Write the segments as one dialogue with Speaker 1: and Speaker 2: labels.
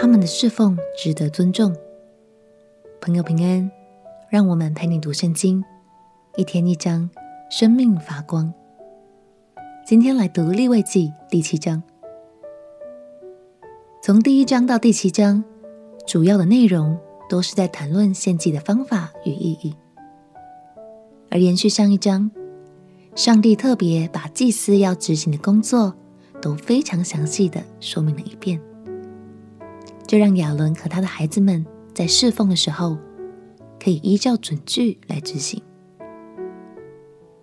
Speaker 1: 他们的侍奉值得尊重。朋友平安，让我们陪你读圣经，一天一章，生命发光。今天来读立位记第七章，从第一章到第七章，主要的内容都是在谈论献祭的方法与意义。而延续上一章，上帝特别把祭司要执行的工作都非常详细的说明了一遍，就让亚伦和他的孩子们在侍奉的时候可以依照准据来执行。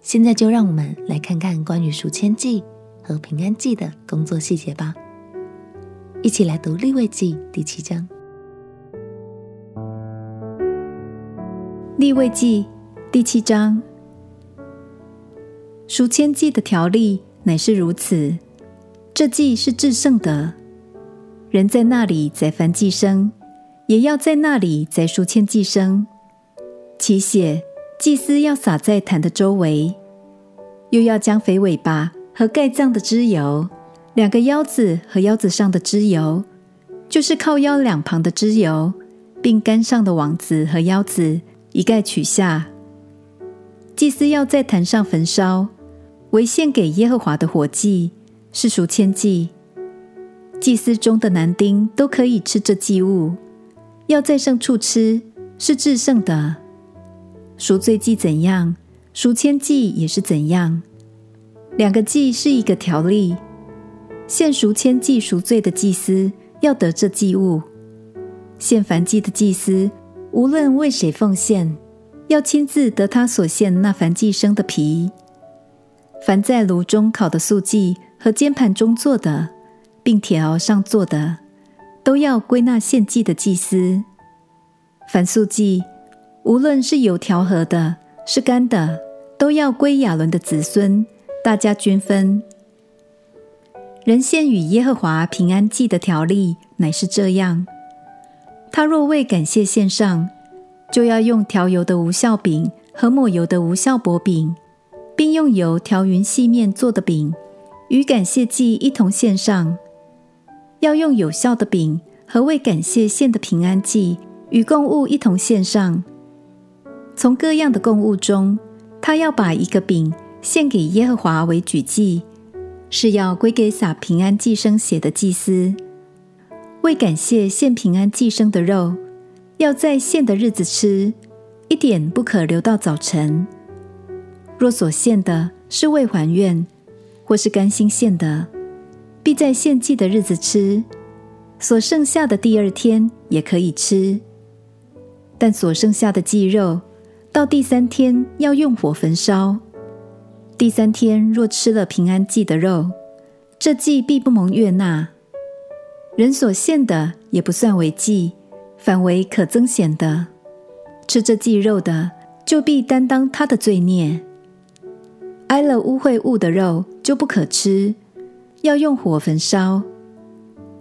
Speaker 1: 现在就让我们来看看关于赎愆祭和平安祭的工作细节吧。一起来读立位记第七章。
Speaker 2: 立位记。第七章，赎愆祭的条例乃是如此：这祭是至圣的，人在那里宰凡祭牲，也要在那里宰赎愆祭牲。其血，祭司要撒在坛的周围，又要将肥尾巴和盖脏的脂油，两个腰子和腰子上的脂油，就是靠腰两旁的脂油，并肝上的网子和腰子，一概取下。祭司要在坛上焚烧，为献给耶和华的火祭，是赎愆祭。祭司中的男丁都可以吃这祭物，要在圣处吃，是至圣的。赎罪祭怎样，赎愆祭也是怎样。两个祭是一个条例。献赎愆祭赎罪的祭司要得这祭物；献燔祭的祭司，无论为谁奉献。要亲自得他所献那燔祭生的皮，凡在炉中烤的素祭和煎盘中做的，并铁鏊上做的，都要归纳献祭的祭司。凡素祭，无论是有调和的，是干的，都要归亚伦的子孙，大家均分。人献与耶和华平安祭的条例乃是这样：他若为感谢献上。就要用调油的无酵饼和抹油的无酵薄饼，并用油调匀细面做的饼，与感谢祭一同献上。要用有效的饼和为感谢献的平安祭与供物一同献上。从各样的供物中，他要把一个饼献给耶和华为举祭，是要归给撒平安祭生血的祭司。为感谢献平安祭生的肉。要在献的日子吃，一点不可留到早晨。若所献的是为还愿，或是甘心献的，必在献祭的日子吃；所剩下的第二天也可以吃。但所剩下的祭肉，到第三天要用火焚烧。第三天若吃了平安祭的肉，这祭必不蒙悦纳。人所献的也不算为祭。反为可增显的，吃这祭肉的，就必担当他的罪孽。挨了污秽物的肉就不可吃，要用火焚烧。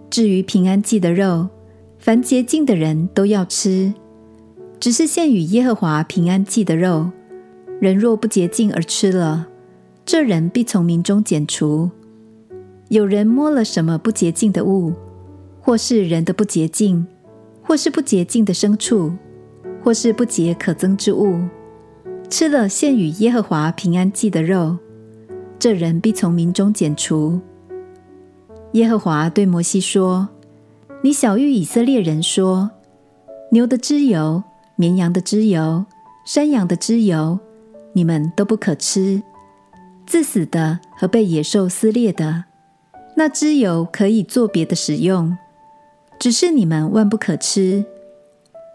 Speaker 2: 至于平安祭的肉，凡洁净的人都要吃，只是献与耶和华平安祭的肉，人若不洁净而吃了，这人必从民中剪除。有人摸了什么不洁净的物，或是人的不洁净。或是不洁净的牲畜，或是不洁可憎之物，吃了献与耶和华平安祭的肉，这人必从民中剪除。耶和华对摩西说：“你晓諭以色列人说：牛的脂油、绵羊的脂油、山羊的脂油，你们都不可吃；自死的和被野兽撕裂的，那脂油可以做别的使用。”只是你们万不可吃，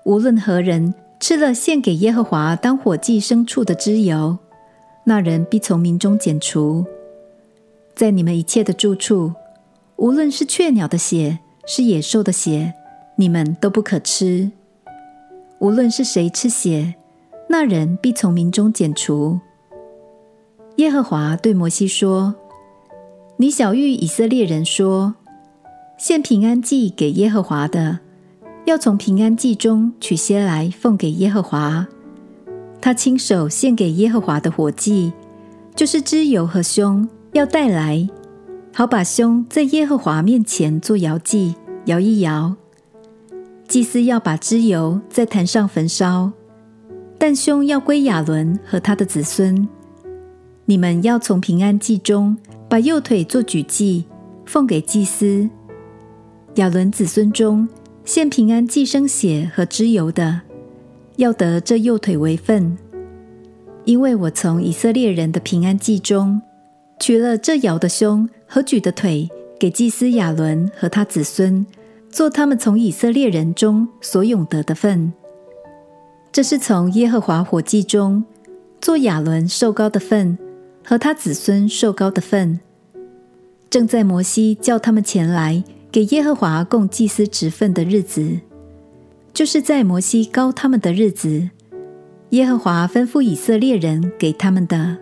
Speaker 2: 无论何人吃了献给耶和华当火祭牲畜的脂油，那人必从民中剪除。在你们一切的住处，无论是雀鸟的血，是野兽的血，你们都不可吃。无论是谁吃血，那人必从民中剪除。耶和华对摩西说：“你晓諭以色列人说。”献平安祭给耶和华的，要从平安祭中取些来奉给耶和华。他亲手献给耶和华的火祭，就是脂油和胸，要带来，好把胸在耶和华面前做摇祭，摇一摇，祭司要把脂油在坛上焚烧，但胸要归亚伦和他的子孙。你们要从平安祭中把右腿做举祭，奉给祭司。亚伦子孙中献平安祭生血和脂油的，要得这右腿为分，因为我从以色列人的平安祭中取了这摇的胸和举的腿，给祭司亚伦和他子孙。做他们从以色列人中所永得的份，这是从耶和华火祭中做亚伦受膏的份和他子孙受膏的份。正在摩西叫他们前来给耶和华供祭司职分的日子，就是在摩西膏他们的日子，耶和华吩咐以色列人给他们的，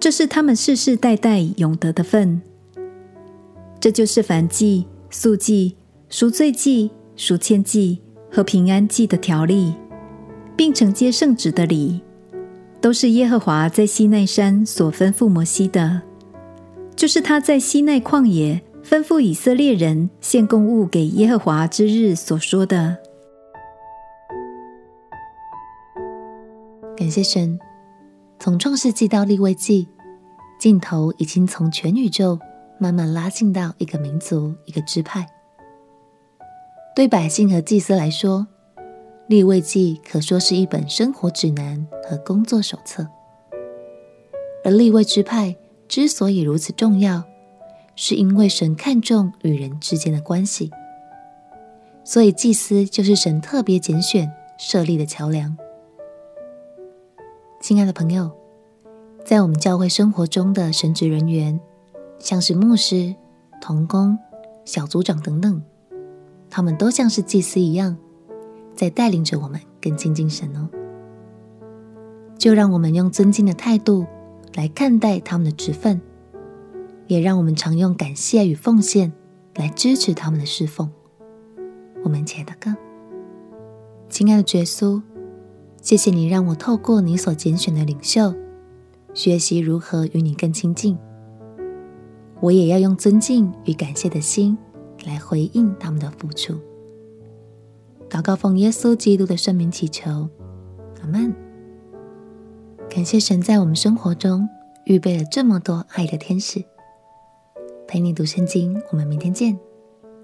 Speaker 2: 这是他们世世代代永得的份。这就是燔祭、素祭。赎罪祭、赎愆祭和平安祭的条例，并承接圣职的礼，都是耶和华在西奈山所吩咐摩西的，就是他在西奈旷野吩咐以色列人献供物给耶和华之日所说的。
Speaker 1: 感谢神，从创世纪到立位记，镜头已经从全宇宙慢慢拉近到一个民族、一个支派。对百姓和祭司来说，《立位记》可说是一本生活指南和工作手册。而立位支派之所以如此重要，是因为神看重与人之间的关系，所以祭司就是神特别拣选设立的桥梁。亲爱的朋友，在我们教会生活中的神职人员，像是牧师、童工、小组长等等。他们都像是祭司一样，在带领着我们更亲近神哦。就让我们用尊敬的态度来看待他们的职分，也让我们常用感谢与奉献来支持他们的侍奉。我们亲爱的歌，亲爱的耶稣，谢谢你让我透过你所拣选的领袖，学习如何与你更亲近。我也要用尊敬与感谢的心。来回应他们的付出。祷告奉耶稣基督的圣名祈求，阿门。感谢神在我们生活中预备了这么多爱的天使，陪你读圣经。我们明天见。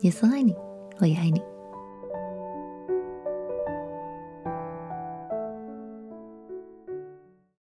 Speaker 1: 耶稣爱你，我也爱你。